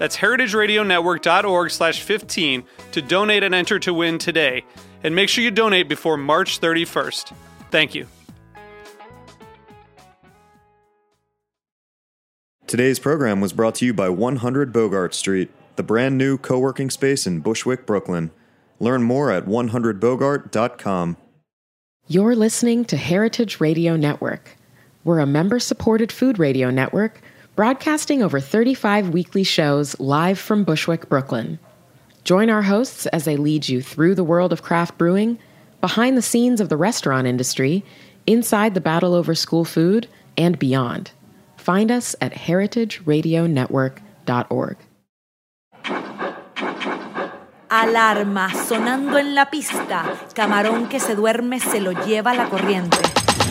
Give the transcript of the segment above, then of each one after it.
That's heritageradionetwork.org slash 15 to donate and enter to win today. And make sure you donate before March 31st. Thank you. Today's program was brought to you by 100 Bogart Street, the brand new co working space in Bushwick, Brooklyn. Learn more at 100bogart.com. You're listening to Heritage Radio Network. We're a member supported food radio network broadcasting over 35 weekly shows live from Bushwick, Brooklyn. Join our hosts as they lead you through the world of craft brewing, behind the scenes of the restaurant industry, inside the battle over school food, and beyond. Find us at heritageradionetwork.org. Alarma sonando en la pista. Camarón que se duerme se lo lleva la corriente.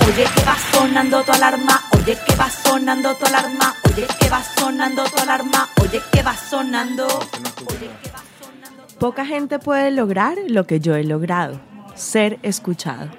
Oye que va sonando tu alarma. Oye que va sonando tu alarma. Oye que va sonando tu alarma. Oye que va sonando. Oye que va sonando. Poca gente puede lograr lo que yo he logrado, ser escuchado.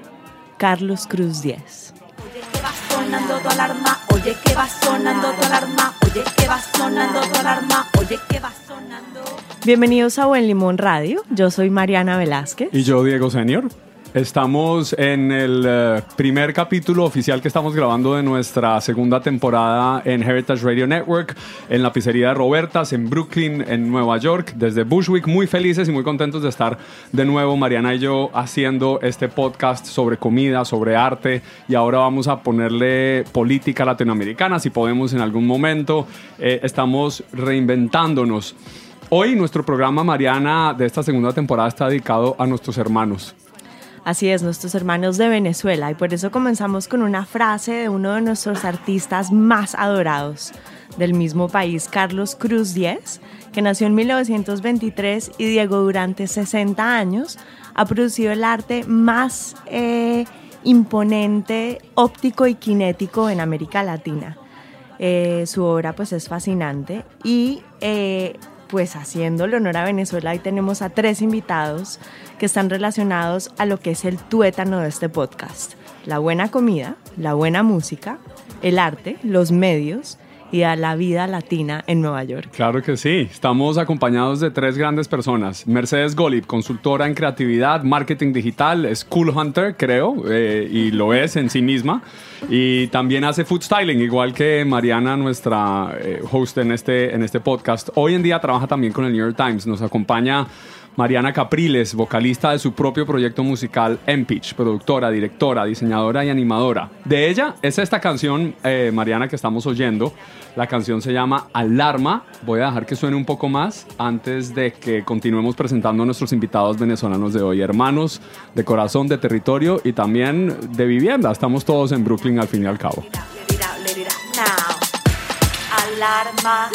Carlos Cruz 10. Oye que va sonando tu alarma. Oye que va sonando tu alarma. Oye que va sonando tu alarma. Oye que va sonando. Bienvenidos a Buen Limón Radio. Yo soy Mariana Velázquez. Y yo, Diego Senior. Estamos en el eh, primer capítulo oficial que estamos grabando de nuestra segunda temporada en Heritage Radio Network, en la pizzería de Robertas, en Brooklyn, en Nueva York, desde Bushwick. Muy felices y muy contentos de estar de nuevo, Mariana y yo, haciendo este podcast sobre comida, sobre arte. Y ahora vamos a ponerle política latinoamericana, si podemos en algún momento. Eh, estamos reinventándonos. Hoy nuestro programa, Mariana, de esta segunda temporada está dedicado a nuestros hermanos. Así es, nuestros hermanos de Venezuela. Y por eso comenzamos con una frase de uno de nuestros artistas más adorados del mismo país, Carlos Cruz Diez, que nació en 1923 y Diego durante 60 años ha producido el arte más eh, imponente, óptico y cinético en América Latina. Eh, su obra pues es fascinante y eh, pues haciéndole honor a Venezuela, hoy tenemos a tres invitados que están relacionados a lo que es el tuétano de este podcast. La buena comida, la buena música, el arte, los medios y a la vida latina en Nueva York. Claro que sí. Estamos acompañados de tres grandes personas. Mercedes Golib, consultora en creatividad, marketing digital, es cool hunter, creo, eh, y lo es en sí misma. Y también hace food styling, igual que Mariana, nuestra eh, host en este, en este podcast. Hoy en día trabaja también con el New York Times. Nos acompaña Mariana Capriles, vocalista de su propio proyecto musical Empitch, productora, directora, diseñadora y animadora. De ella es esta canción, eh, Mariana, que estamos oyendo. La canción se llama Alarma. Voy a dejar que suene un poco más antes de que continuemos presentando a nuestros invitados venezolanos de hoy, hermanos de corazón, de territorio y también de vivienda. Estamos todos en Brooklyn al fin y al cabo. Alarma.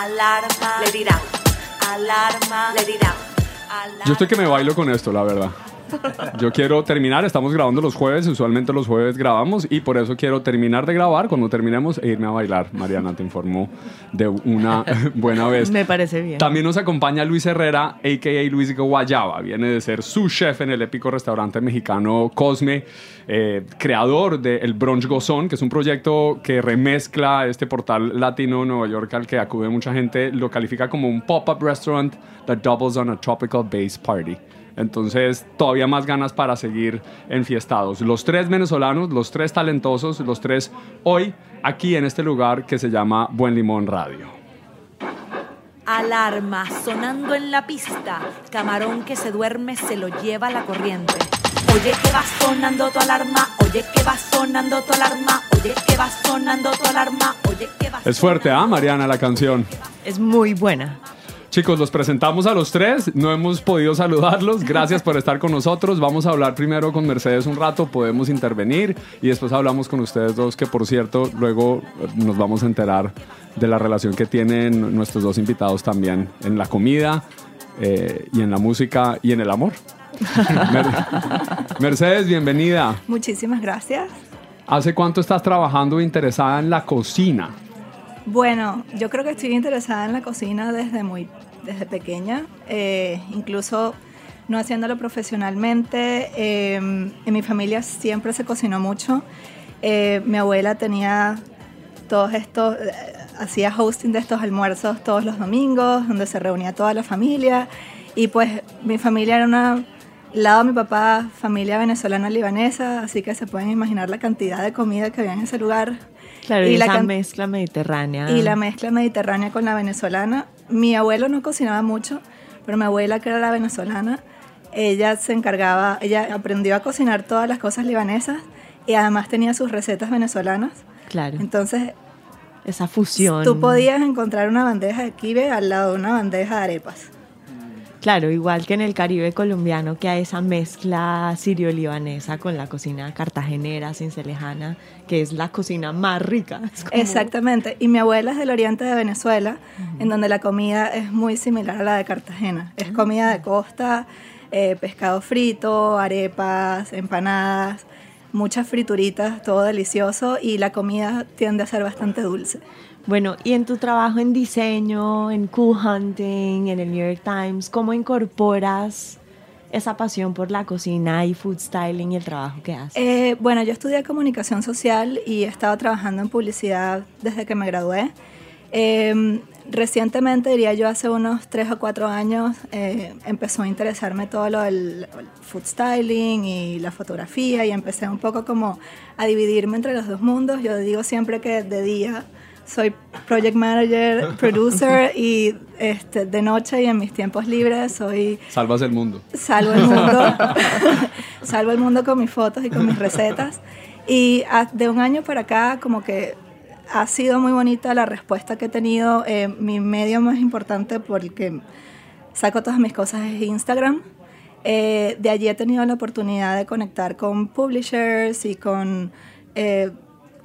Alarma. Yo estoy que me bailo con esto, la verdad. Yo quiero terminar, estamos grabando los jueves, usualmente los jueves grabamos y por eso quiero terminar de grabar cuando terminemos e irme a bailar. Mariana te informó de una buena vez. Me parece bien. También nos acompaña Luis Herrera, a.k.a. Luis Guayaba. Viene de ser su chef en el épico restaurante mexicano Cosme, eh, creador de El Brunch Gozón, que es un proyecto que remezcla este portal latino Nueva York al que acude mucha gente. Lo califica como un pop-up restaurant that doubles on a tropical base party. Entonces, todavía más ganas para seguir enfiestados. Los tres venezolanos, los tres talentosos, los tres hoy aquí en este lugar que se llama Buen Limón Radio. Alarma sonando en la pista. Camarón que se duerme se lo lleva la corriente. Oye que va sonando tu alarma, oye que va sonando tu alarma, oye que va sonando tu alarma, oye que va Es fuerte, ¿ah, Mariana, la canción? Es muy buena. Chicos, los presentamos a los tres. No hemos podido saludarlos. Gracias por estar con nosotros. Vamos a hablar primero con Mercedes un rato. Podemos intervenir y después hablamos con ustedes dos, que por cierto, luego nos vamos a enterar de la relación que tienen nuestros dos invitados también en la comida eh, y en la música y en el amor. Mer- Mercedes, bienvenida. Muchísimas gracias. ¿Hace cuánto estás trabajando e interesada en la cocina? Bueno, yo creo que estoy interesada en la cocina desde muy desde pequeña, eh, incluso no haciéndolo profesionalmente. eh, en mi familia siempre se cocinó mucho. Eh, mi abuela tenía todos estos, eh, hacía hosting de estos almuerzos todos los domingos, donde se reunía toda la familia. Y pues mi familia era una, lado de mi papá, familia venezolana-libanesa, así que se pueden imaginar la cantidad de comida que había en ese lugar. Claro, y, la esa mezcla mediterránea. y la mezcla mediterránea con la venezolana. Mi abuelo no cocinaba mucho, pero mi abuela, que era la venezolana, ella se encargaba, ella aprendió a cocinar todas las cosas libanesas y además tenía sus recetas venezolanas. Claro, Entonces, esa fusión. tú podías encontrar una bandeja de kibe al lado de una bandeja de arepas. Claro, igual que en el Caribe colombiano, que hay esa mezcla sirio-libanesa con la cocina cartagenera, cincelejana, que es la cocina más rica. Como- Exactamente. Y mi abuela es del oriente de Venezuela, en donde la comida es muy similar a la de Cartagena. Es comida de costa, eh, pescado frito, arepas, empanadas, muchas frituritas, todo delicioso y la comida tiende a ser bastante dulce. Bueno, y en tu trabajo en diseño, en Cool Hunting, en el New York Times, ¿cómo incorporas esa pasión por la cocina y food styling y el trabajo que haces? Eh, bueno, yo estudié comunicación social y he estado trabajando en publicidad desde que me gradué. Eh, recientemente, diría yo, hace unos tres o cuatro años, eh, empezó a interesarme todo lo del el food styling y la fotografía y empecé un poco como a dividirme entre los dos mundos. Yo digo siempre que de día soy project manager, producer y este, de noche y en mis tiempos libres soy Salvas el mundo. salvo el mundo, salvo el mundo con mis fotos y con mis recetas. Y a- de un año para acá, como que ha sido muy bonita la respuesta que he tenido. Eh, mi medio más importante porque saco todas mis cosas es Instagram. Eh, de allí he tenido la oportunidad de conectar con publishers y con eh,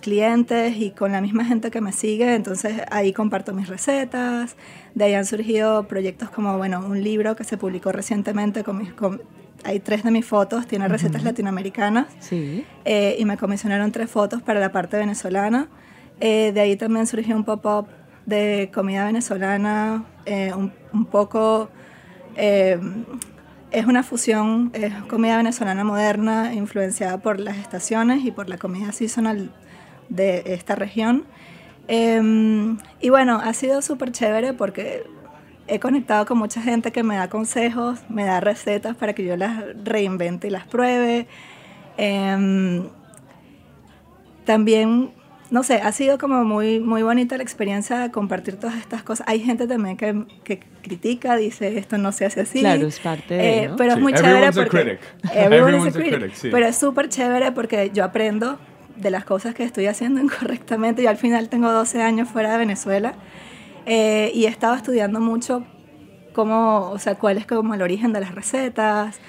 clientes y con la misma gente que me sigue, entonces ahí comparto mis recetas, de ahí han surgido proyectos como, bueno, un libro que se publicó recientemente, con mis, con- hay tres de mis fotos, tiene recetas latinoamericanas, Sí. eh, y me comisionaron tres fotos para la parte venezolana. Eh, de ahí también surgió un pop-up de comida venezolana, eh, un, un poco... eh, es una fusión, es comida venezolana moderna, influenciada por las estaciones y por la comida seasonal de esta región. Eh, y bueno, ha sido súper chévere porque he conectado con mucha gente que me da consejos, me da recetas para que yo las reinvente y las pruebe. Eh, también, no sé, ha sido como muy, muy bonita la experiencia de compartir todas estas cosas. Hay gente también que, que critica, dice esto no se hace así. Claro, es parte de, Eh, ¿no? Pero es muy chévere everyone's a critic. A Everyone's a critic. critic, sí. Pero es súper chévere porque yo aprendo de las cosas que estoy haciendo incorrectamente. Yo al final tengo 12 años fuera de Venezuela eh, y he estado estudiando mucho cómo, o sea, cuál es como el origen de las recetas.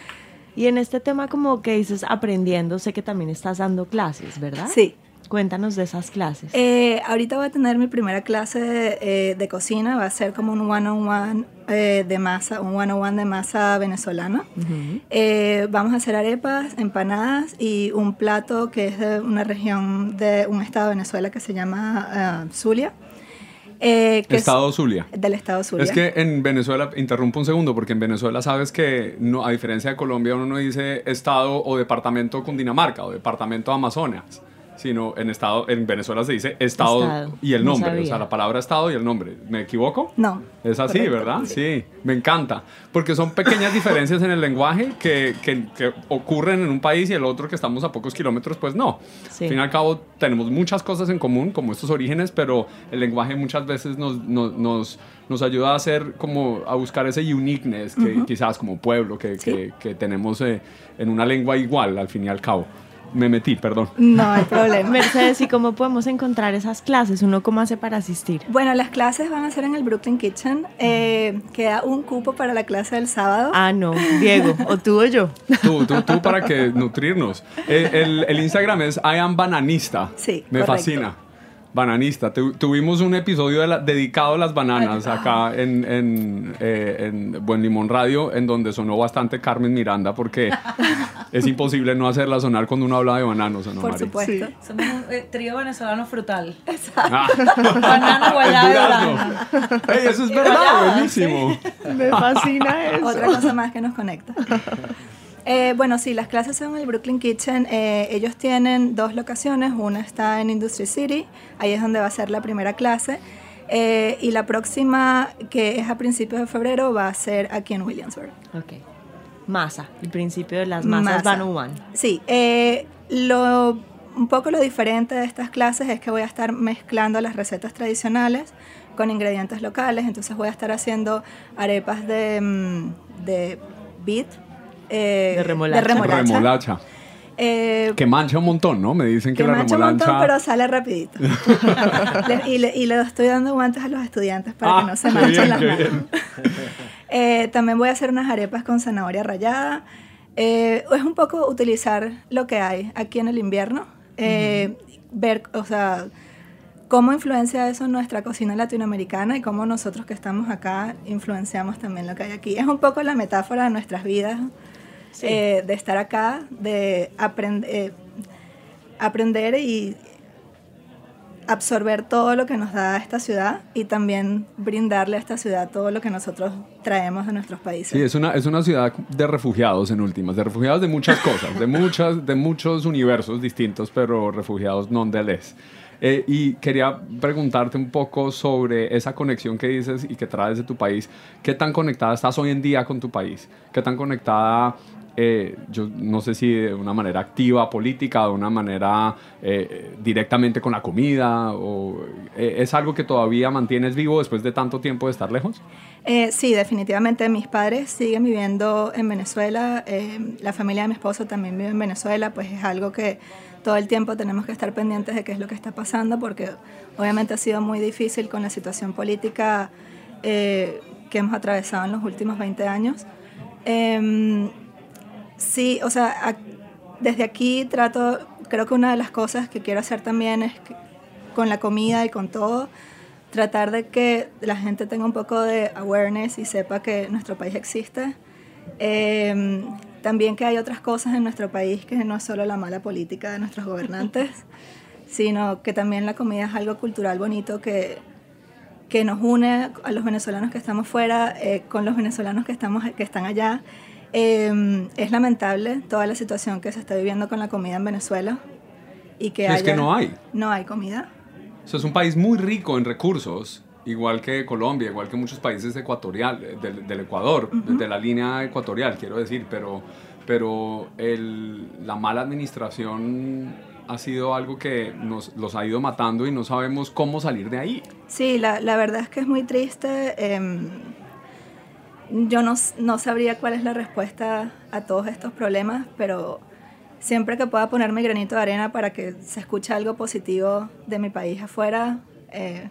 Y en este tema como que dices aprendiendo, sé que también estás dando clases, ¿verdad? Sí. Cuéntanos de esas clases. Eh, ahorita voy a tener mi primera clase eh, de cocina, va a ser como un one-on-one eh, de masa, un one-on-one de masa venezolana. Eh, vamos a hacer arepas, empanadas y un plato que es de una región de un estado de Venezuela que se llama ah, Zulia. eh, que es Estado Zulia. del estado Zulia. Es que en Venezuela, interrumpo un segundo, porque en Venezuela sabes que, no, a diferencia de Colombia, uno no dice estado o departamento Cundinamarca o departamento Amazonas. Sino en estado en Venezuela se dice estado, Estado. y el No nombre, o sabía. sea, la palabra estado y el nombre. ¿Me equivoco? No. Es así, Correcto, ¿verdad? sí. Sí, me encanta. Porque son pequeñas diferencias en el lenguaje que, que- que ocurren en un país y el otro que estamos a pocos kilómetros, pues no. Sí. Al fin y al cabo, tenemos muchas cosas en común, como estos orígenes, pero el lenguaje muchas veces nos, nos, nos, nos ayuda a hacer como a buscar ese uniqueness que quizás como pueblo que, que, que tenemos eh, en una lengua igual, al fin y al cabo. Me metí, perdón. No hay problema. Mercedes, ¿y cómo podemos encontrar esas clases? ¿Uno cómo hace para asistir? Bueno, las clases van a ser en el Brooklyn Kitchen. Eh, queda un cupo para la clase del sábado. Ah, no, Diego, o tú o yo. Tú, tú, tú para que nutrirnos. Eh, El, el Instagram es I am bananista. Sí, Me correcto. fascina. Bananista. Tu- tuvimos un episodio de la- dedicado a las bananas acá en, en, eh, en Buen Limón Radio, en donde sonó bastante Carmen Miranda, porque es imposible no hacerla sonar cuando uno habla de bananos, ¿o ¿no, por Mari? supuesto. Somos un eh, trío venezolano frutal. Ah, Banana. Ey, eso es verdad, buenísimo. Me fascina eso. Otra cosa más que nos conecta. Eh, bueno, sí, las clases son en el Brooklyn Kitchen. Eh, ellos tienen dos locaciones. Una está en Industry City, ahí es donde va a ser la primera clase. Eh, y la próxima, que es a principios de febrero, va a ser aquí en Williamsburg. Ok. Masa, el principio de las masas Masa. van one. Sí, lo, un poco lo diferente de estas clases es que voy a estar mezclando las recetas tradicionales con ingredientes locales, entonces voy a estar haciendo arepas de, mm, de beet, eh, De remolacha. remolacha. Remolacha. Eh, Que mancha un montón, ¿no? Me dicen que, que la mancha un montón, pero sale rapidito. Le- y, le, y le estoy dando guantes a los estudiantes para Ah, que no se manchen bien, las manos. Eh, también voy a hacer unas arepas con zanahoria rallada. Eh, es un poco utilizar lo que hay aquí en el invierno. eh, Ver, o sea, cómo influencia eso nuestra cocina latinoamericana y cómo nosotros que estamos acá influenciamos también lo que hay aquí. Es un poco la metáfora de nuestras vidas, eh, de estar acá, de aprend- eh, aprender y absorber todo lo que nos da esta ciudad y también brindarle a esta ciudad todo lo que nosotros traemos de nuestros países. Sí, es una, es una ciudad de refugiados en últimas, de refugiados de muchas cosas, de, muchas, de muchos universos distintos, pero refugiados nonetheless. Eh, y quería preguntarte un poco sobre esa conexión que dices y que traes de tu país. ¿Qué tan conectada estás hoy en día con tu país? ¿Qué tan conectada, eh, yo no sé si de una manera activa, política, de una manera eh, directamente con la comida? O, eh, ¿Es algo que todavía mantienes vivo después de tanto tiempo de estar lejos? Eh, sí, definitivamente. Mis padres siguen viviendo en Venezuela. eh, la familia de mi esposo también vive en Venezuela. Pues es algo que todo el tiempo tenemos que estar pendientes de qué es lo que está pasando, porque obviamente ha sido muy difícil con la situación política que hemos atravesado en los últimos 20 años. Em, sí, o sea, desde aquí trato, creo que una de las cosas que quiero hacer también es que con la comida y con todo, tratar de que la gente tenga un poco de awareness y sepa que nuestro país existe. Eh, también que hay otras cosas en nuestro país que no es solo la mala política de nuestros gobernantes, sino que también la comida es algo cultural bonito que, que nos une a los venezolanos que estamos fuera eh, con los venezolanos que, estamos, que están allá. Eh, es lamentable toda la situación que se está viviendo con la comida en Venezuela. Y que Sí, es que haya- no hay. No hay comida. O sea, es un país muy rico en recursos, igual que Colombia, igual que muchos países ecuatorial, eh, del, del Ecuador, de la línea ecuatorial, quiero decir, pero, pero el- la mala administración ha sido algo que nos los ha ido matando y no sabemos cómo salir de ahí. Sí, la, la verdad es que es muy triste. em, yo no, no sabría cuál es la respuesta a todos estos problemas, pero siempre que pueda poner mi granito de arena para que se escuche algo positivo de mi país afuera, eh,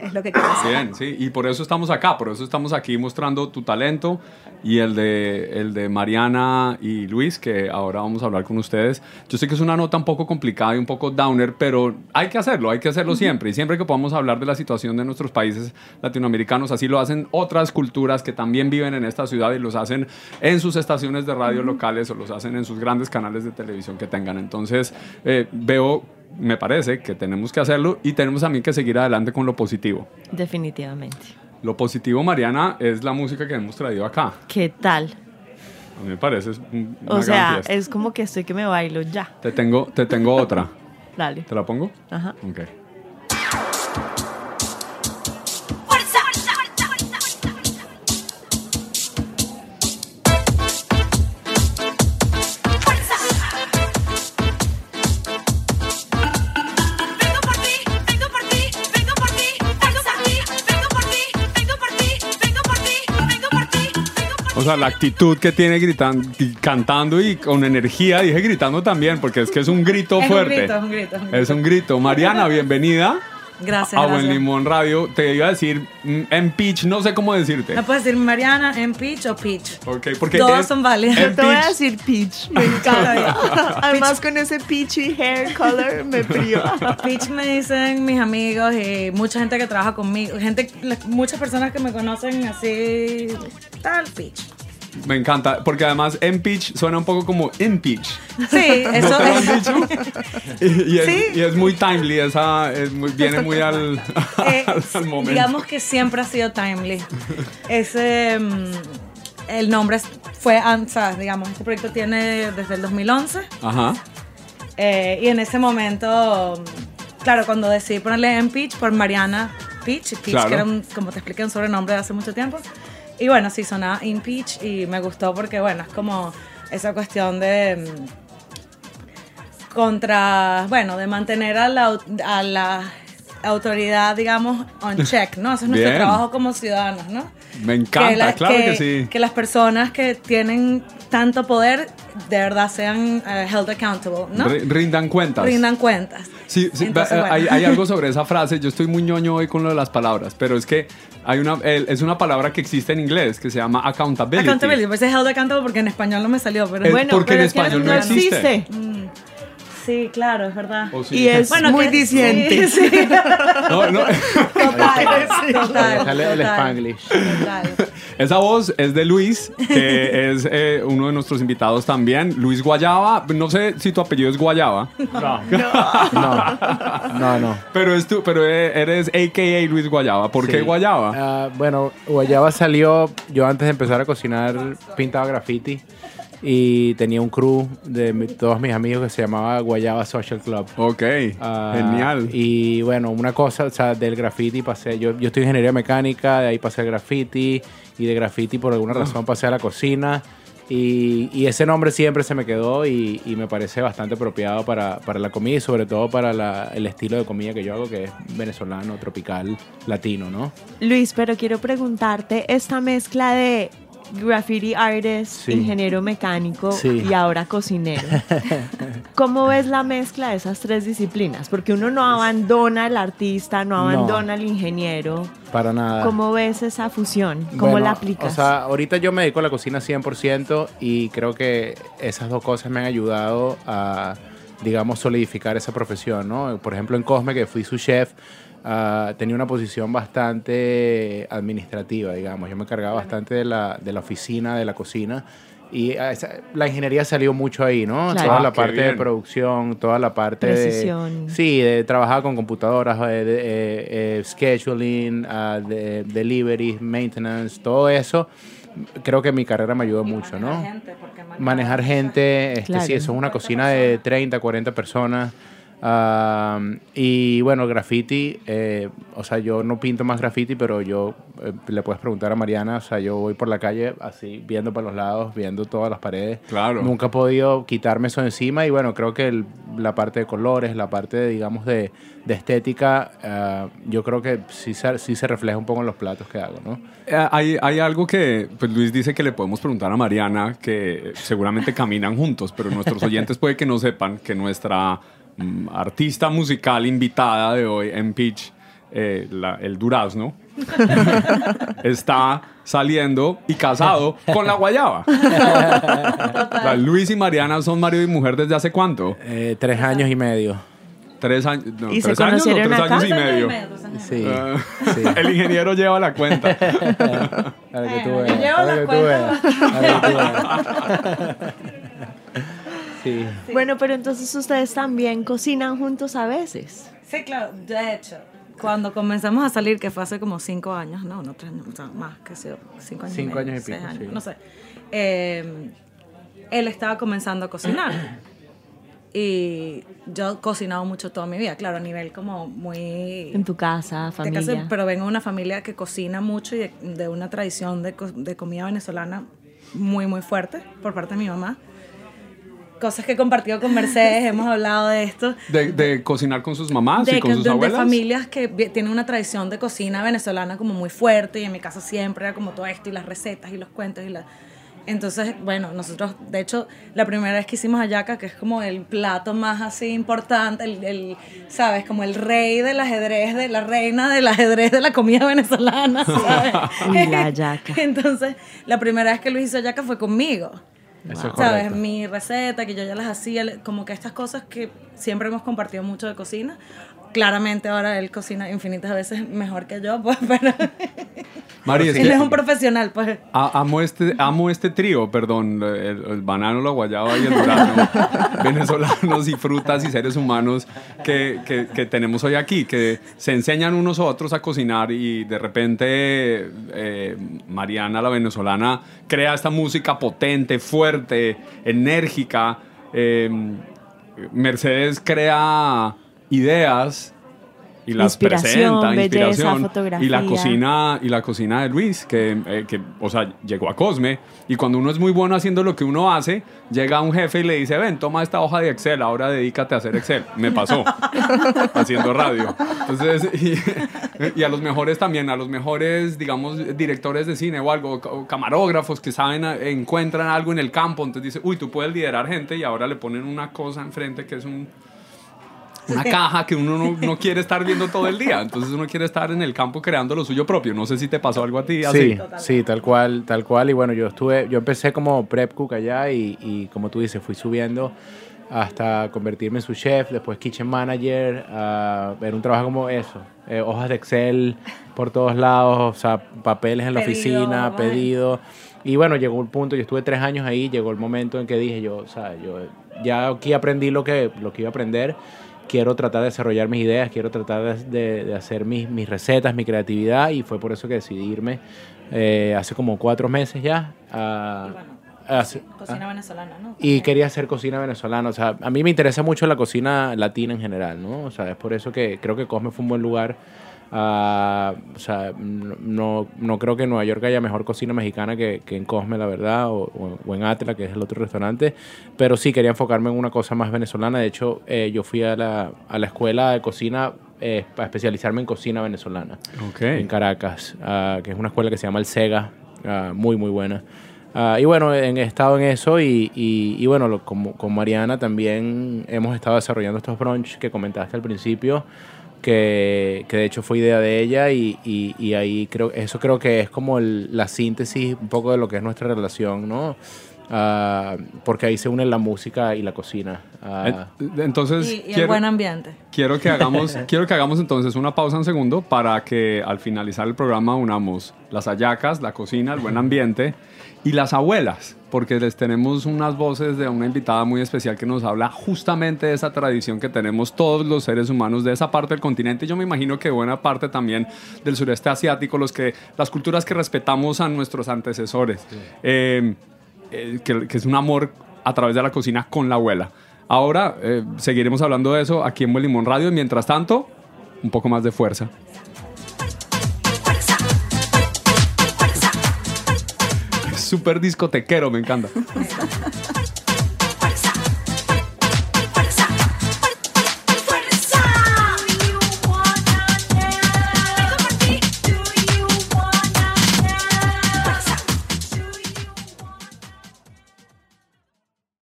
es lo que quiero hacer. Bien, sí, y por eso estamos acá, por eso estamos aquí mostrando tu talento y el de, el de Mariana y Luis, que ahora vamos a hablar con ustedes. Yo sé que es una nota un poco complicada y un poco downer, pero hay que hacerlo, hay que hacerlo siempre. Y siempre que podamos hablar de la situación de nuestros países latinoamericanos, así lo hacen otras culturas que también viven en esta ciudad y los hacen en sus estaciones de radio locales o los hacen en sus grandes canales de televisión que tengan. Entonces, eh, veo me parece que tenemos que hacerlo y tenemos también que seguir adelante con lo positivo. Definitivamente. Lo positivo, Mariana, es la música que hemos traído acá. ¿Qué tal? A mí me parece una O sea, es como que estoy que me bailo ya. Te tengo, te tengo otra. Dale. ¿Te la pongo? Ajá. Ok. O sea, la actitud que tiene gritando, cantando y con energía, dije gritando también, porque es que es un grito Es un fuerte. grito, es un grito, es un grito. Es un grito. Mariana, bienvenida Gracias, a Buen. Limón Radio. Te iba a decir mm, en pitch, no sé cómo decirte. Me puedes decir Mariana en Peach o Peach. Ok, porque Todas en- son válidas. Te voy a pitch- decir peach. Me encanta. Además, con ese peachy hair color me priva. Peach me dicen mis amigos y mucha gente que trabaja conmigo, gente, muchas personas que me conocen así, tal Peach. Me encanta, porque además en pitch suena un poco como in pitch. Sí, ¿No eso te lo han es. dicho? Y, y es, Sí. y es muy timely, esa, es muy- viene muy al, Eh, al momento. digamos que siempre ha sido timely. Ese, mm, el nombre es- fue, an- o sea, digamos, este proyecto tiene desde el 2011 Ajá. eh, y en ese momento, mm, claro, cuando decidí ponerle en Peach por Mariana Peach, Peach Claro. que era, un, como te expliqué, un sobrenombre de hace mucho tiempo. Y bueno, sí, sonaba In Peach y me gustó porque, bueno, es como esa cuestión de... mm, contra, bueno, de mantener a la, a la autoridad, digamos, on check, ¿no? Eso es nuestro Bien. trabajo como ciudadanos, ¿no? Me encanta, la- claro que, sí. que las personas que tienen tanto poder de verdad sean eh, held accountable, ¿no? Ri- Rindan cuentas. Rindan cuentas. Sí, sí, Entonces, va- bueno. hay, hay algo sobre esa frase. Yo estoy muy ñoño hoy con lo de las palabras, pero es que hay una, es una palabra que existe en inglés que se llama accountability. Accountability, pues es held accountable porque en español no me salió, pero Es Bueno, porque en pero es que español no no existe. existe. Sí, claro, es verdad. ¿O sí? Y es Bueno, muy que- diciente. Sí, sí. No, no. Total, total, Sale el total, Spanglish. total. Esa voz es de Luis, que es eh, uno de nuestros invitados también. Luis Guayaba. No sé si tu apellido es Guayaba, No, no, no. pero, es tú, pero eh, eres AKA Luis Guayaba. ¿Por qué. Guayaba? Ah, bueno, Guayaba salió, yo antes de empezar a cocinar pintaba graffiti y tenía un crew de mi- todos mis amigos que se llamaba Guayaba Social Club. ok, Ah, genial. Y bueno, una cosa, o sea, del graffiti pasé, yo, yo estoy en ingeniería mecánica, de ahí pasé al graffiti y de graffiti por alguna razón pasé a la cocina. Y, y ese nombre siempre se me quedó y, y me parece bastante apropiado para, para la comida y sobre todo para la- el estilo de comida que yo hago, que es venezolano, tropical, latino, ¿no? Luis, pero quiero preguntarte, esta mezcla de graffiti artist, Sí. ingeniero mecánico Sí. y ahora cocinero. ¿Cómo ves la mezcla de esas tres disciplinas? Porque uno no abandona al artista, no abandona al ingeniero. Para nada. ¿Cómo ves esa fusión? ¿Cómo Bueno, la aplicas? O sea, ahorita yo me dedico a la cocina 100% y creo que esas dos cosas me han ayudado a, digamos, solidificar esa profesión, ¿no? Por ejemplo, en Cosme, que fui su chef, ah, tenía una posición bastante administrativa, digamos. Yo me encargaba bastante de la, de la oficina, de la cocina. Y ah, esa- la ingeniería salió mucho ahí, ¿no? Claro. Toda Ah, la qué parte de producción, toda la parte Precisión. de... Sí, de trabajar con computadoras, eh, de, eh, eh, scheduling, ah, de, deliveries, maintenance, todo eso. Creo que mi carrera me ayudó mucho, ¿no? gente, porque manejar- Manejar gente, este, Claro. sí, eso es una cocina de 30, 40 personas. Ah, y bueno, graffiti, eh, o sea, yo no pinto más graffiti, pero yo eh, le puedes preguntar a Mariana, o sea, yo voy por la calle así, viendo para los lados, viendo todas las paredes. Claro. Nunca he podido quitarme eso encima y bueno, creo que el- la parte de colores, la parte, de, digamos, de, de estética, ah, yo creo que sí se, sí se refleja un poco en los platos que hago, ¿no? Eh, Hay, hay algo que pues Luis dice que le podemos preguntar a Mariana, que seguramente caminan juntos, pero nuestros oyentes puede que no sepan que nuestra artista musical invitada de hoy en Pitch, eh, la- el Durazno, está saliendo y casado con la Guayaba. Sea, Luis y Mariana son marido y mujer desde hace cuánto? Eh, tres años y medio. Tres años, no, ¿Y se tres años o conocieron tres acá? años y medio. Sí, Ah, sí. El ingeniero lleva la cuenta. Para que tú veas. yo llevo para la que tú cuenta. Sí. Bueno, pero entonces ustedes también cocinan juntos a veces. Sí, claro, de hecho. Cuando comenzamos a salir, que fue hace como cinco años, no, no tres años, o sea, más que cinco años. Cinco medio, años y pico, años, sí. No sé. Eh, él estaba comenzando a cocinar. Y yo he cocinado mucho toda mi vida, claro, a nivel como muy... En tu casa, familia. casa, pero vengo de una familia que cocina mucho y de, de una tradición de, co- de comida venezolana muy, muy fuerte por parte de mi mamá. Cosas que he compartido con Mercedes, hemos hablado de esto. De, de cocinar con sus mamás de, y con sus de- de abuelas. familias que tienen una tradición de cocina venezolana como muy fuerte y en mi casa siempre era como todo esto y las recetas y los cuentos y la... Entonces, bueno, nosotros, de hecho, la primera vez que hicimos hallaca, que es como el plato más así importante, el, el, ¿sabes? Como el rey del ajedrez, de la reina del ajedrez de la comida venezolana, ¿sabes? La hallaca. Entonces, la primera vez que Luis hizo hallaca fue conmigo. Eso es ¿Sabes? correcto. Mi receta, que yo ya las hacía, como que estas cosas que siempre hemos compartido mucho de cocina. Claramente ahora él cocina infinitas veces mejor que yo, pues, pero Mari, es él que es un profesional, pues. a- amo este, amo este trío, perdón, el, el banano, la guayaba y el durazno, venezolanos y frutas y seres humanos que, que- que tenemos hoy aquí, que se enseñan unos a otros a cocinar y de repente eh, Mariana, la venezolana, crea esta música potente, fuerte, enérgica. eh, Mercedes crea ideas y las Inspiración, presenta, belleza, inspiración y la fotografía. cocina y la cocina de Luis que, eh, que, o sea llegó a Cosme y cuando uno es muy bueno haciendo lo que uno hace llega un jefe y le dice ven toma esta hoja de Excel ahora dedícate a hacer Excel me pasó haciendo radio entonces y, y a los mejores también a los mejores digamos directores de cine o algo o camarógrafos que saben encuentran algo en el campo entonces dice uy tú puedes liderar gente y ahora le ponen una cosa enfrente que es un una caja que uno no, no quiere estar viendo todo el día. Entonces uno quiere estar en el campo creando lo suyo propio. No sé si te pasó algo a ti así. Sí, sí, tal cual, tal cual. Y bueno, yo estuve, yo empecé como prep cook allá y, y como tú dices, fui subiendo hasta convertirme en su chef, después kitchen manager, a ver un trabajo como eso, eh, hojas de Excel por todos lados, o sea, papeles en la Pedido, oficina, vaya. pedido. Y bueno, llegó un punto, yo estuve tres años ahí, llegó el momento en que dije yo, o sea, yo ya aquí aprendí lo que, lo que iba a aprender, quiero tratar de desarrollar mis ideas, quiero tratar de, de- hacer mis, mis recetas, mi creatividad y fue por eso que decidí irme eh, hace como cuatro meses ya. a- Cocina venezolana, ¿no? y quería hacer cocina venezolana. O sea, a mí me interesa mucho la cocina latina en general, ¿no? O sea, es por eso que creo que Cosme fue un buen lugar. Ah, o sea, no, no creo que en Nueva York haya mejor cocina mexicana que, que en Cosme, la verdad, o, o- en Atla, que es el otro restaurante. Pero sí quería enfocarme en una cosa más venezolana. De hecho, eh, yo fui a la, a la escuela de cocina eh, para especializarme en cocina venezolana Ok. en Caracas, ah, que es una escuela que se llama El Sega, ah, muy, muy buena. Ah, y bueno, en- he estado en eso y, y- y bueno, lo- como, con Mariana también hemos estado desarrollando estos brunch que comentaste al principio, que, que de hecho fue idea de ella y, y- y ahí creo, eso creo que es como el- la síntesis un poco de lo que es nuestra relación, ¿no? Ah, porque ahí se unen la música y la cocina. Ah, Entonces, Y, y el quiero, buen ambiente. quiero, que hagamos, quiero que hagamos entonces una pausa un segundo para que al finalizar el programa unamos las hallacas, la cocina, el buen ambiente y las abuelas, porque les tenemos unas voces de una invitada muy especial que nos habla justamente de esa tradición que tenemos todos los seres humanos de esa parte del continente. Yo me imagino que buena parte también del sureste asiático, los que, las culturas que respetamos a nuestros antecesores. Eh, eh, que, que es un amor a través de la cocina con la abuela. Ahora eh, seguiremos hablando de eso aquí en Buen Limón Radio. y Mientras tanto, un poco más de fuerza. Súper discotequero, me encanta.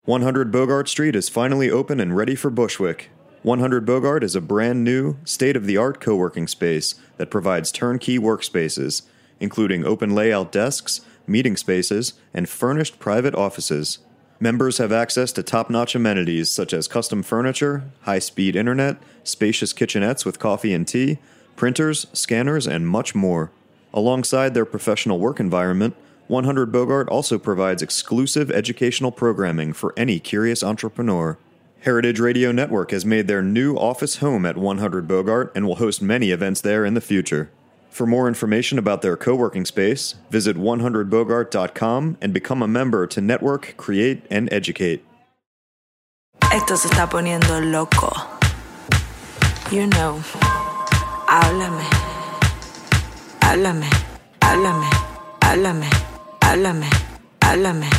One hundred Bogart Street is finally open and ready for Bushwick. 100 Bogart is a brand new, state of the art co working space that provides turnkey workspaces, including open layout desks, meeting spaces, and furnished private offices. Members have access to top notch amenities such as custom furniture, high speed internet, spacious kitchenettes with coffee and tea, printers, scanners, and much more. Alongside their professional work environment, 100 Bogart also provides exclusive educational programming for any curious entrepreneur. Heritage Radio Network has made their new office home at 100 Bogart and will host many events there in the future. For more information about their co working space, visit 100bogart.com and become a member to network, create, and educate. Esto se está poniendo loco. You know. Háblame. Háblame. Háblame. Háblame. Háblame. Háblame.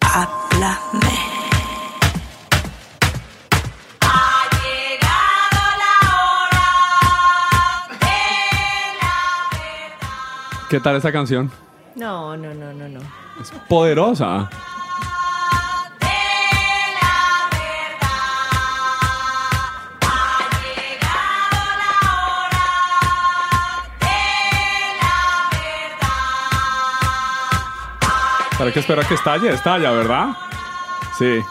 Háblame. ¿Qué tal esta canción? No, no, no, no, no. Es poderosa. ¿Para qué espera que estalle? Estalla, ¿verdad? Sí.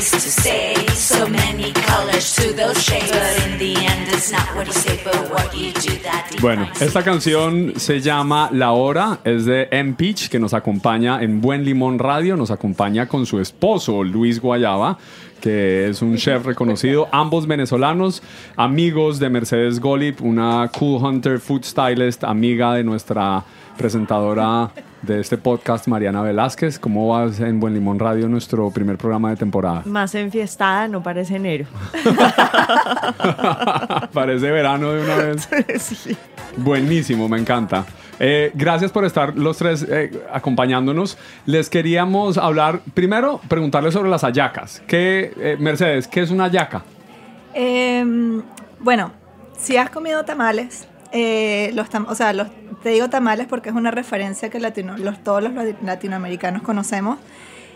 So many ways to say, so many colors to those shades. But in the end, it's not what you say, but what you do that Bueno, esta canción se llama La Hora, es de M. Peach, que nos acompaña en Buen Limón Radio, nos acompaña con su esposo Luis Guayaba, que es un chef reconocido, ambos venezolanos, amigos de Mercedes Golip, una Cool Hunter Food Stylist, amiga de nuestra presentadora de este podcast, Mariana Velázquez. ¿Cómo vas en Buen Limón Radio, nuestro primer programa de temporada? Más enfiestada, no parece enero. Parece verano de una vez. Buenísimo, me encanta. Eh, gracias por estar los tres eh, acompañándonos. Les queríamos hablar, primero, preguntarles sobre las hallacas. ¿Qué, eh, Mercedes, ¿qué es una hallaca? Em, bueno, si has comido tamales, eh, los tam- o sea, los, te digo tamales porque es una referencia que latino- los, todos los lati- latinoamericanos conocemos.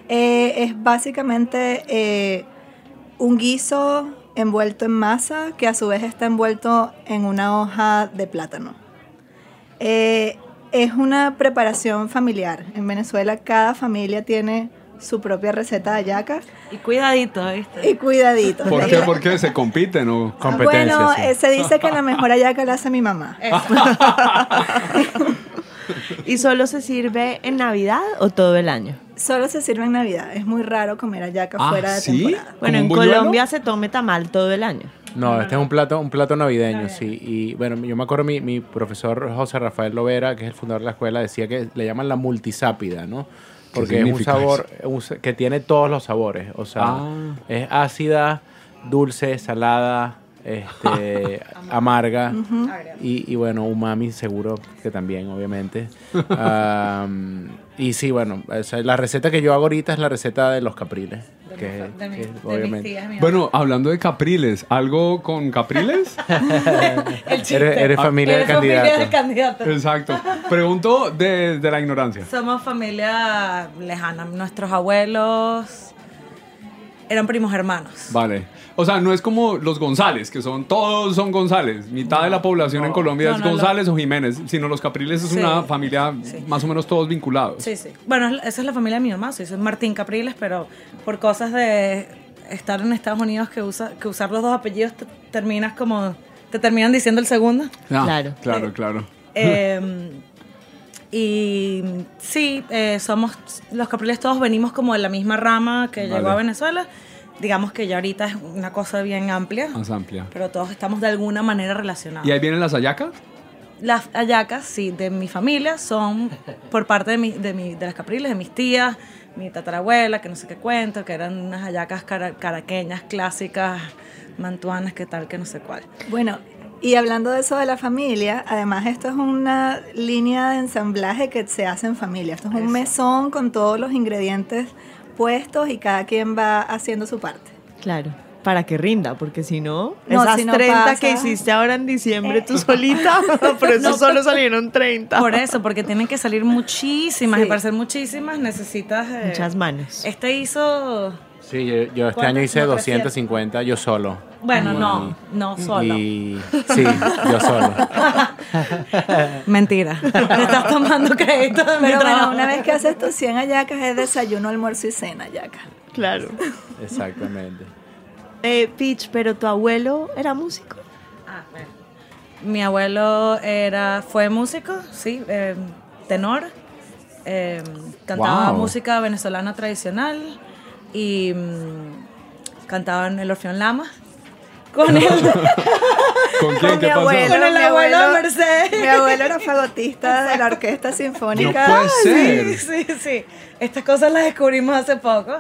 Eh, es básicamente eh, un guiso envuelto en masa que a su vez está envuelto en una hoja de plátano. Eh, es una preparación familiar. En Venezuela cada familia tiene su propia receta de hallacas Y cuidadito, ¿viste? y cuidadito. ¿Por qué? Porque se compiten o Competencia, Bueno, sí. eh, se dice que la mejor hallaca la hace mi mamá. ¿Y solo se sirve en Navidad o todo el año? Solo se sirve en Navidad. Es muy raro comer hallaca Ah, fuera de ¿sí? temporada. Bueno, ¿Como en buñuelo? Colombia se tome tamal todo el año. No, este es un plato, un plato navideño, sí. Y bueno, yo me acuerdo mi, mi profesor José Rafael Lovera, que es el fundador de la escuela, decía que le llaman la multisápida, ¿no? Porque es un sabor que tiene todos los sabores. O sea, Ah. es ácida, dulce, salada, este, amarga y, y bueno, umami seguro que también, obviamente. Am, y sí, bueno, la receta que yo hago ahorita es la receta de los capriles. que- que obviamente. Bueno, hablando de capriles, ¿algo con capriles? Eres, eres familia del candidato. candidato. Exacto. Pregunto de, de la ignorancia. Somos familia lejana. Nuestros abuelos eran primos hermanos. Vale. O sea, no es como los González, que son todos son González. Mitad de la población en Colombia No, es. González o Jiménez, sino los Capriles es Sí. una familia Sí. más o menos todos vinculados. Sí, sí. Bueno, es- esa es la familia de mi mamá. Sí, soy Martín Capriles, pero por cosas de estar en Estados Unidos que, usa, que usar los dos apellidos te terminas como... Te terminan diciendo el segundo. Ah, Claro. Claro, claro. Eh, y sí, eh, somos los Capriles todos venimos como de la misma rama que llegó a Venezuela. Digamos que ya ahorita es una cosa bien amplia, Más amplia. pero todos estamos de alguna manera relacionados. ¿Y ahí vienen las hallacas? Las hallacas, sí, de mi familia son por parte de, mi, de, mi- de las Capriles, de mis tías, mi tatarabuela, que no sé qué cuento, que eran unas hallacas cara- caraqueñas, clásicas, mantuanas, que tal, que no sé cuál. Bueno, y hablando de eso de la familia, además esto es una línea de ensamblaje que se hace en familia. Esto es un mesón con todos los ingredientes puestos y cada quien va haciendo su parte. Claro. Para que rinda, porque si no, No, esas si no 30 pasa. que hiciste ahora en diciembre tú solita, por eso solo salieron 30. Por eso, porque tienen que salir muchísimas Sí. y para ser muchísimas necesitas... eh, Muchas manos. Este hizo... Sí, yo, yo este año hice No, 250 yo solo. Bueno, no, no solo. Y sí, yo solo. Mentira. Te estás tomando crédito de mi Pero bueno, una vez que haces tus 100 hallacas es desayuno, almuerzo y cena hallaca. Claro. Exactamente. Eh, Peach, pero tu abuelo era músico. Ah, bueno. Mi abuelo era, fue músico, sí, eh, tenor. eh, cantaba Wow. música venezolana tradicional y mm, cantaba en el Orfeón Lama. Con él. ¿Con quién? Con ¿Qué mi pasó? abuelo. Con el mi abuelo de abuelo- Mercedes. Mi abuelo era fagotista de la Orquesta No Sinfónica. puede ser. Sí, sí, sí. Estas cosas las descubrimos hace poco.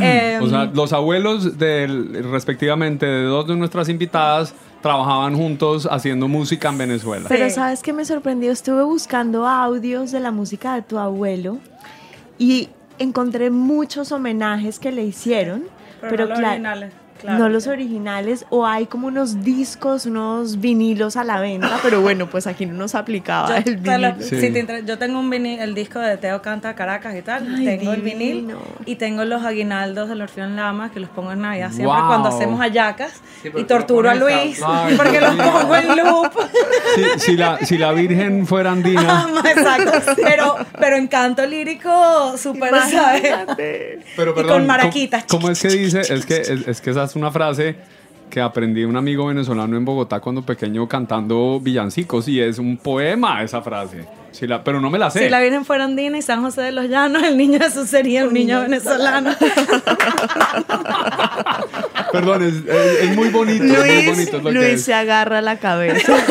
Em, O sea, los abuelos del, respectivamente de dos de nuestras invitadas trabajaban juntos haciendo música en Venezuela. Pero. ¿sabes qué me sorprendió? Estuve buscando audios de la música de tu abuelo y encontré muchos homenajes que le hicieron. Pero Pero, no los cla- originales, claro. No los originales, o hay como unos discos, unos vinilos a la venta, pero bueno, pues aquí no nos aplicaba yo, el vinilo. lo- Sí. si te inter- yo tengo un vinil, el disco de Teo Canta Caracas y tal. Ay, tengo el vinil y tengo los aguinaldos del Orfeón Lama que los pongo en Navidad siempre Wow. cuando hacemos hallacas Sí, y torturo a Luis Ay, porque los pongo en loop. Si, si la, si la Virgen fuera andina. Exacto. Pero, pero en canto lírico, súper, ¿sabes? Pero Y con maraquitas. ¿cómo, cómo es que dice? Es que, es, es que es una frase que aprendí de un amigo venezolano en Bogotá cuando pequeño cantando villancicos y es un poema esa frase. Sí, la- pero no me la sé. Si la Virgen fuera andina y San José de los Llanos, el niño Jesús sería un niño venezolano. Perdón, es, es- es muy bonito. es muy Luis, bonito es lo que Luis es. se agarra la cabeza.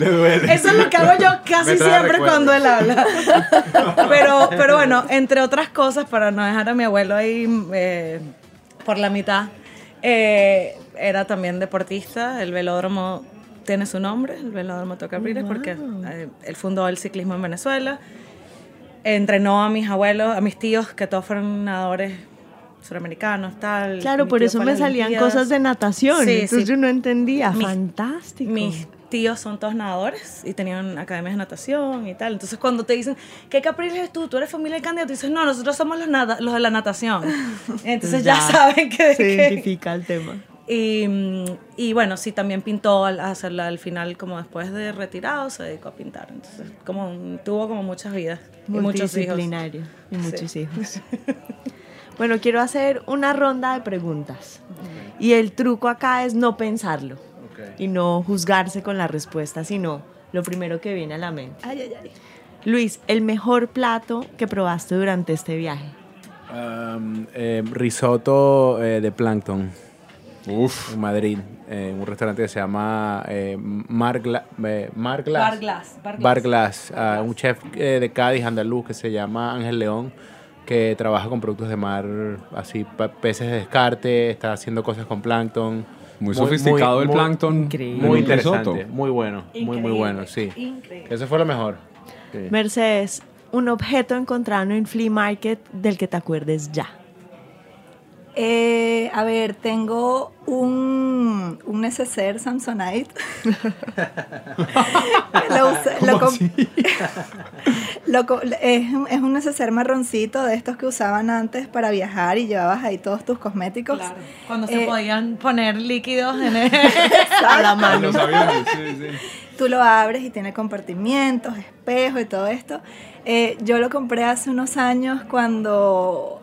Le duele. Eso es lo que hago yo casi siempre cuando él habla. Pero, pero bueno, entre otras cosas, para no dejar a mi abuelo ahí eh, por la mitad, eh, era también deportista. El velódromo tiene su nombre, el velódromo Toca Capriles, porque eh, él fundó el ciclismo en Venezuela. Entrenó a mis abuelos, a mis tíos, que todos fueron nadadores suramericanos, tal. Claro, por eso me salían cosas de natación. Sí, entonces sí. yo no entendía. Mis- Fantástico. Mis tíos son todos nadadores y tenían academias de natación y tal. Entonces, cuando te dicen, ¿qué Capriles eres tú? ¿Tú eres familia del candidato? Dices, no, nosotros somos los, nada- los de la natación. Entonces, ya, saben que. se que- identifica el tema. y, y bueno, sí, también pintó al hacerla al final, como después de retirado, se dedicó a pintar. Entonces, como tuvo como muchas vidas y muchos hijos. Y muchos hijos. bueno, quiero hacer una ronda de preguntas. Y el truco acá es no pensarlo y no juzgarse con la respuesta, sino lo primero que viene a la mente. Ay, ay, ay. Luis, el mejor plato que probaste durante este viaje. Um, eh, risotto eh, de plancton Uf. en Madrid, eh, en un restaurante que se llama eh, Mar, Gla- eh, Mar Glass. Bar Glass, Bar Glass. Bar Glass, ah, un chef eh, de Cádiz, andaluz, que se llama Ángel León, que trabaja con productos de mar, así, peces de descarte, está haciendo cosas con plancton. Muy sofisticado el muy- plancton. Increíble. Muy risotto. interesante, muy bueno, muy, muy bueno, sí. increíble. Eso fue lo mejor. Sí. Mercedes, un objeto encontrado en flea market del que te acuerdes ya. Eh, a ver, tengo un, un neceser Samsonite. lo usé- lo com- lo co- es, un- es un neceser marroncito de estos que usaban antes para viajar y llevabas ahí todos tus cosméticos. Claro, Cuando se Eh, podían poner líquidos en el... A la mano. los aviones, sí, sí. Tú lo abres y tiene compartimientos, espejos y todo esto. Eh, yo lo compré hace unos años cuando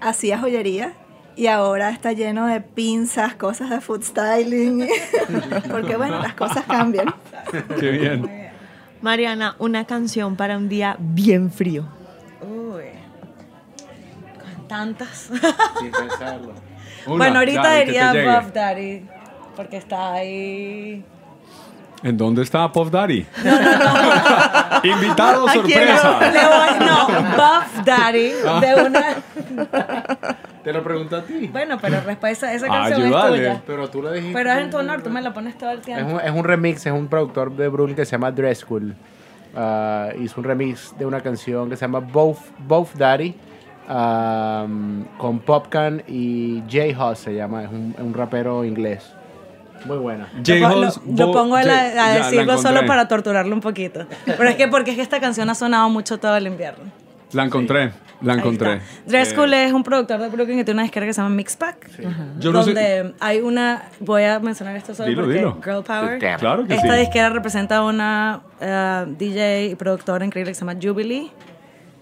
hacía joyería y ahora está lleno de pinzas, cosas de food styling. Porque bueno, las cosas cambian. Qué bien. Mariana, una canción para un día bien frío. Uy. Con tantas. Sin pensarlo. Una, bueno, ahorita diría. Buff Daddy. Porque está ahí. ¿En dónde está Puff Daddy? Invitado ¿A quién sorpresa. Le voy- no, Buff Daddy. De una. Te lo pregunto a ti. Bueno, pero respuesta, esa canción Ayúdale. es tuya. Pero tú lo dijiste. Pero es en tu honor, tú me la pones todo el Es tiempo. un, es un remix, es un productor de Brooklyn que se llama Dress School. Ah, hizo un remix de una canción que se llama Both, Both Daddy um, con Popcan y Jay Huss se llama, es un, es un rapero inglés. Muy buena. J. Lo- lo, pongo a, la- a la decirlo solo para torturarlo un poquito. Pero es que porque es que esta canción ha sonado mucho todo el invierno. La encontré, la Ahí encontré. Dress Eh, School es un productor de Brooklyn que tiene una disquera que se llama Mixpack. Yo no sé- donde hay una, voy a mencionar esto solo Dilo, porque dilo. Girl Power. Claro que Esta sí. disquera representa a una eh, DJ y productora increíble que se llama Jubilee,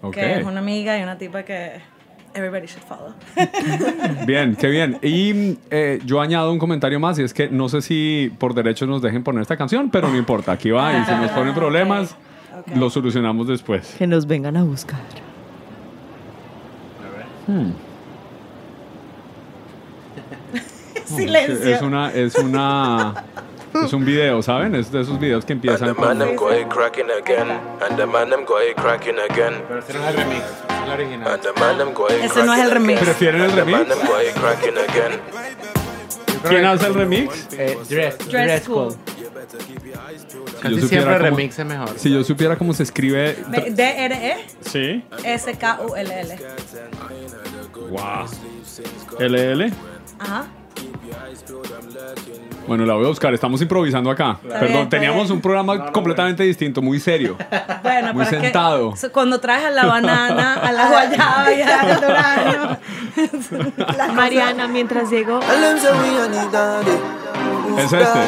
Ok. que es una amiga y una tipa que everybody should follow. Bien, qué bien. Y eh, yo añado un comentario más y es que no sé si por derechos nos dejen poner esta canción, pero no importa, aquí va y si nos ponen problemas, ok. lo solucionamos después. Que nos vengan a buscar. Silencio. Es una, es una, es un video, ¿saben? Es de esos videos que empiezan And the man con... them go ahead cracking again. And the man them go ahead cracking again. Pero no es el remix, es el original. And the man them go ahead Ese no es el remix. ¿Prefieren el remix? ¿Quién hace el remix? Eh, dress, Dress dress Cool. Casi yo supiera siempre el cómo- remix es mejor. Si yo supiera cómo se escribe... D-R-E Sí. S-K-U-L-L. Wow. LL. Ajá. Bueno, la voy a buscar. Estamos improvisando acá. Perdón, teníamos bien. un programa completamente distinto, muy serio. Bueno, Muy que sentado. so- cuando traes a la banana, a la guayaba y al durazno. las Mariana, mientras daddy. Es este.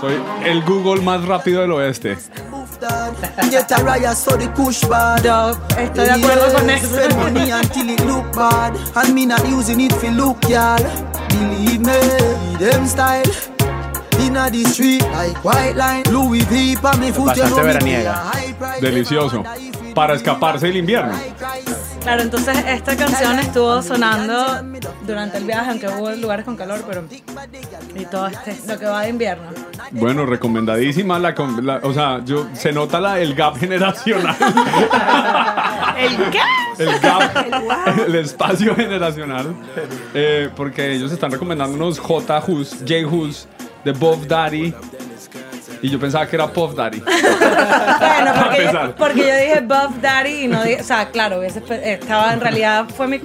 Soy el Google más rápido del oeste. Get a riot so the kush bad. Yo estoy de acuerdo con eso. Spend money until it look bad. And me not using it for look, y'all. Believe me, them style. Inna the street like white line. Louis V pa me foot, you Bastante veraniega. Delicioso. Para escaparse del invierno. Claro, entonces esta canción estuvo sonando durante el viaje, aunque hubo lugares con calor, pero. Y todo este, lo que va de invierno. Bueno, recomendadísima la, con- la- o sea, yo se nota la, el gap generacional. ¿El qué? el gap, el espacio generacional. Eh, porque ellos están recomendando unos J Hus, J Hus, de Bob Daddy. Y yo pensaba que era Puff Daddy. Bueno, porque, yo, porque yo dije Buff Daddy y no dije. O sea, claro, estaba en realidad. Fue, mi,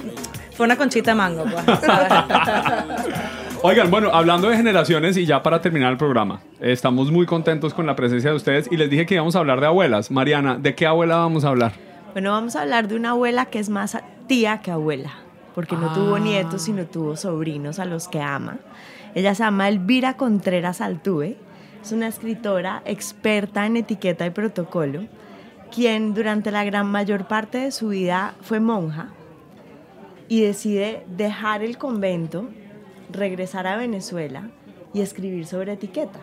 fue una conchita de mango, pues. ¿sabes? Oigan, bueno, hablando de generaciones y ya para terminar el programa, estamos muy contentos con la presencia de ustedes y les dije que íbamos a hablar de abuelas. Mariana, ¿de qué abuela vamos a hablar? Bueno, vamos a hablar de una abuela que es más tía que abuela, porque no tuvo nietos, sino tuvo sobrinos a los que ama. Ella se llama Elvira Contreras Altuve, es una escritora experta en etiqueta y protocolo, quien durante la gran mayor parte de su vida fue monja y decide dejar el convento, regresar a Venezuela y escribir sobre etiqueta.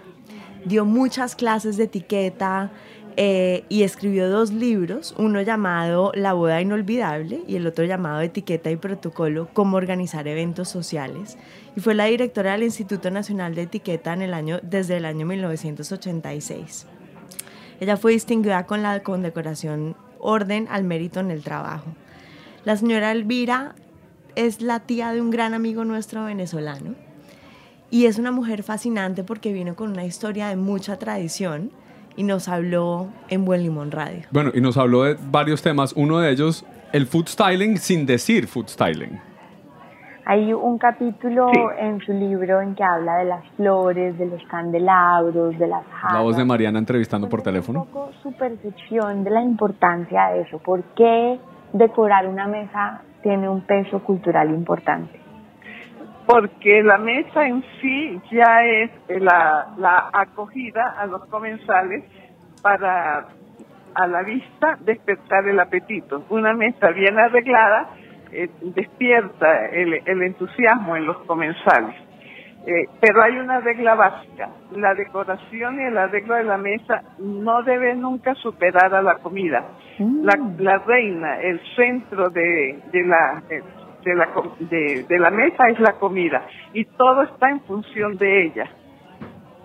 Dio muchas clases de etiqueta eh, y escribió dos libros, uno llamado La boda inolvidable y el otro llamado Etiqueta y protocolo, cómo organizar eventos sociales. Y fue la directora del Instituto Nacional de Etiqueta en el año, desde el año 1986. Ella fue distinguida con la condecoración Orden al Mérito en el Trabajo. La señora Elvira es la tía de un gran amigo nuestro venezolano y es una mujer fascinante porque vino con una historia de mucha tradición y nos habló en Buen Limón Radio. Bueno, y nos habló de varios temas. Uno de ellos, el food styling sin decir food styling. Hay un capítulo en su libro en que habla de las flores, de los candelabros, de las jarras. La voz de Mariana entrevistando por Un teléfono. poco su percepción de la importancia de eso. ¿Por qué decorar una mesa tiene un peso cultural importante? Porque la mesa en sí ya es la, la acogida a los comensales para a la vista despertar el apetito. Una mesa bien arreglada eh, despierta el, el entusiasmo en los comensales. Eh, pero hay una regla básica. La decoración y el arreglo de la mesa no debe nunca superar a la comida. La, la reina, el centro de, de la, eh, de, la, de, de la mesa es la comida y todo está en función de ella.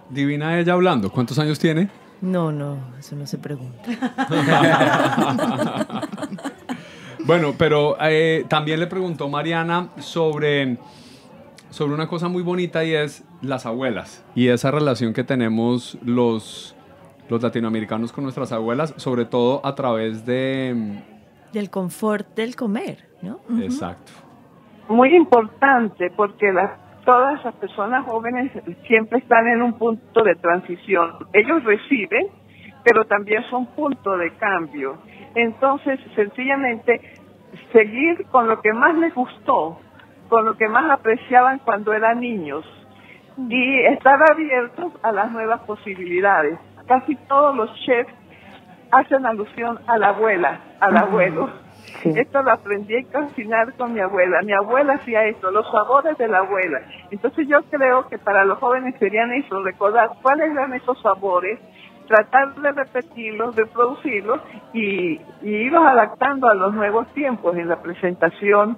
Divina ella hablando. ¿Cuántos años tiene? No, no, eso no se pregunta. Bueno, pero eh, también le preguntó Mariana sobre, sobre una cosa muy bonita y es las abuelas y esa relación que tenemos los, los latinoamericanos con nuestras abuelas, sobre todo a través de... Del confort del comer, ¿no? Exacto. Muy importante porque las, todas las personas jóvenes siempre están en un punto de transición. Ellos reciben, pero también son punto de cambio. Entonces, sencillamente, seguir con lo que más les gustó, con lo que más apreciaban cuando eran niños y estar abiertos a las nuevas posibilidades. Casi todos los chefs hacen alusión a la abuela, al abuelo. Esto lo aprendí a cocinar con mi abuela. Mi abuela hacía esto, los sabores de la abuela. Entonces yo creo que para los jóvenes serían eso, recordar cuáles eran esos sabores, tratar de repetirlos, de producirlos y, y irlos adaptando a los nuevos tiempos en la presentación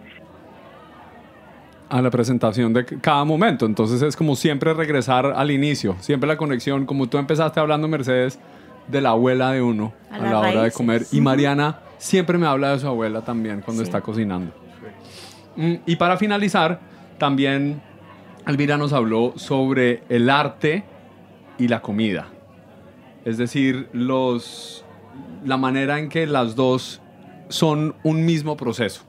a la presentación de cada momento. Entonces es como siempre regresar al inicio, siempre la conexión, como tú empezaste hablando, Mercedes, de la abuela de uno A la hora de comer. Y Mariana siempre me habla de su abuela también cuando Sí. está cocinando. Mm, Y para finalizar, también Elvira nos habló sobre el arte y la comida. Es decir, los, la manera en que las dos son un mismo proceso,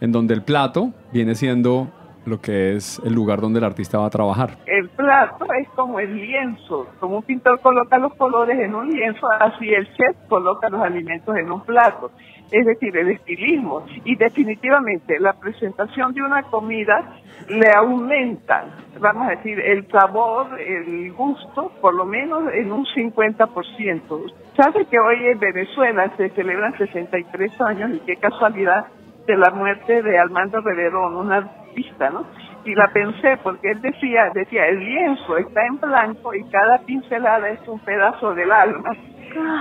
en donde el plato viene siendo lo que es el lugar donde el artista va a trabajar. El plato es como el lienzo, como un pintor coloca los colores en un lienzo, así el chef coloca los alimentos en un plato. Es decir, el estilismo. Y definitivamente la presentación de una comida le aumenta, vamos a decir, el sabor, el gusto, por lo menos en un 50%. ¿Sabe que hoy en Venezuela se celebran 63 años y qué casualidad de la muerte de Armando Reverón, un artista, ¿no? Y la pensé porque él decía, decía, el lienzo está en blanco y cada pincelada es un pedazo del alma.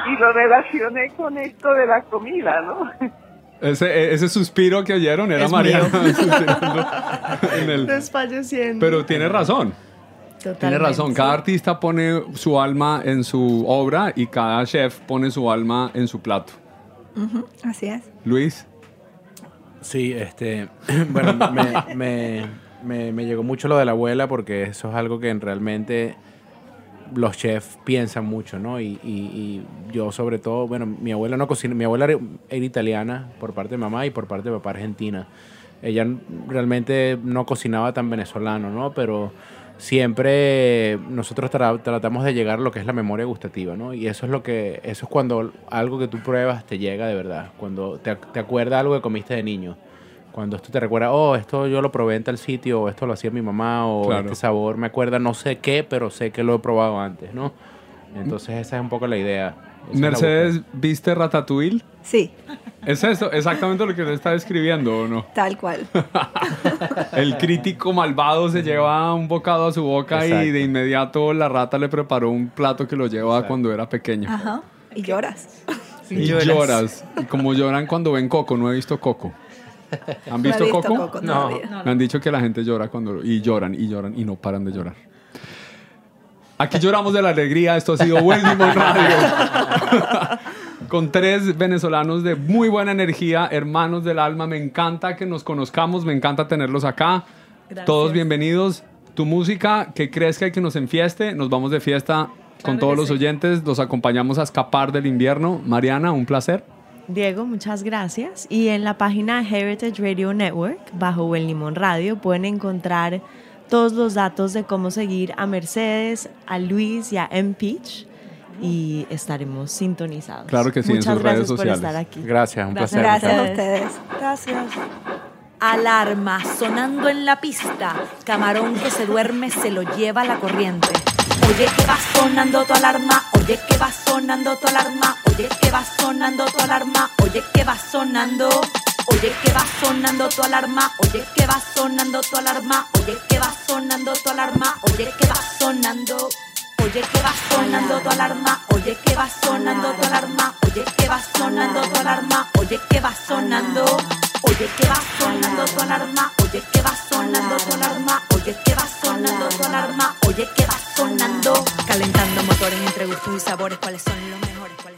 Y lo relacioné con esto de la comida, ¿no? Ese, ese suspiro que oyeron era Es Mariana mío. suspirando en el- Desfalleciendo. Pero tiene razón. Tiene razón. Cada artista pone su alma en su obra y cada chef pone su alma en su plato. Así es. Luis. Sí, este, bueno, me, me, me- me llegó mucho lo de la abuela porque eso es algo que realmente los chefs piensan mucho, ¿no? Y, y- y yo sobre todo, bueno, mi abuela no cocina, mi abuela era, italiana por parte de mamá y por parte de papá argentina. Ella realmente no cocinaba tan venezolano, ¿no? Pero siempre nosotros tra- tratamos de llegar a lo que es la memoria gustativa, ¿no? Y eso es lo que, eso es cuando algo que tú pruebas te llega de verdad, cuando te, te acuerdas algo que comiste de niño. Cuando esto te recuerda, oh, esto yo lo probé en tal sitio, o esto lo hacía mi mamá, o Claro. este sabor me acuerda no sé qué, pero sé que lo he probado antes, ¿no? Entonces esa es un poco la idea. Mercedes, ¿viste Ratatouille? Sí, ¿Es eso exactamente lo que le está describiendo o no? tal cual. El crítico malvado se lleva un bocado a su boca y de inmediato la rata le preparó un plato que lo lleva cuando era pequeño. Ajá. Y lloras. Y lloras. Y como lloran cuando ven Coco, no he visto Coco. ¿Han No he visto, visto Coco? Coco todavía. Me han dicho que la gente llora cuando y lloran y lloran y no paran de llorar. Aquí lloramos de la alegría. Esto ha sido Buen Limón Radio. Con tres venezolanos de muy buena energía, hermanos del alma. Me encanta que nos conozcamos, me encanta tenerlos acá. Gracias. Todos bienvenidos. Tu música, que crezca y que nos enfieste. Nos vamos de fiesta con Claro todos los sí. oyentes. Los acompañamos a escapar del invierno. Mariana, un placer. Diego, muchas gracias. Y en la página de Heritage Radio Network, bajo Buen Limón Radio, pueden encontrar todos los datos de cómo seguir a Mercedes, a Luis y a M-Peach. Y estaremos sintonizados. Claro que sí, en Muchas sus gracias redes por sociales. estar aquí. Gracias, un placer. Gracias a ustedes. ustedes. Gracias. Alarma sonando en la pista. Camarón que se duerme se lo lleva la corriente. Oye que va sonando tu alarma. Oye que va sonando tu alarma. Oye que va sonando tu alarma. Oye que va sonando. Oye que va sonando tu alarma. Oye que va sonando tu alarma. Oye que va sonando tu alarma. Oye que va sonando. Oye que va sonando tu alarma, oye que va sonando tu alarma, oye que va sonando tu alarma, oye que va sonando, oye que va sonando tu alarma, oye que va sonando tu alarma, oye que va sonando tu alarma, oye que va sonando, calentando motores entre gustos y sabores, cuáles son los mejores.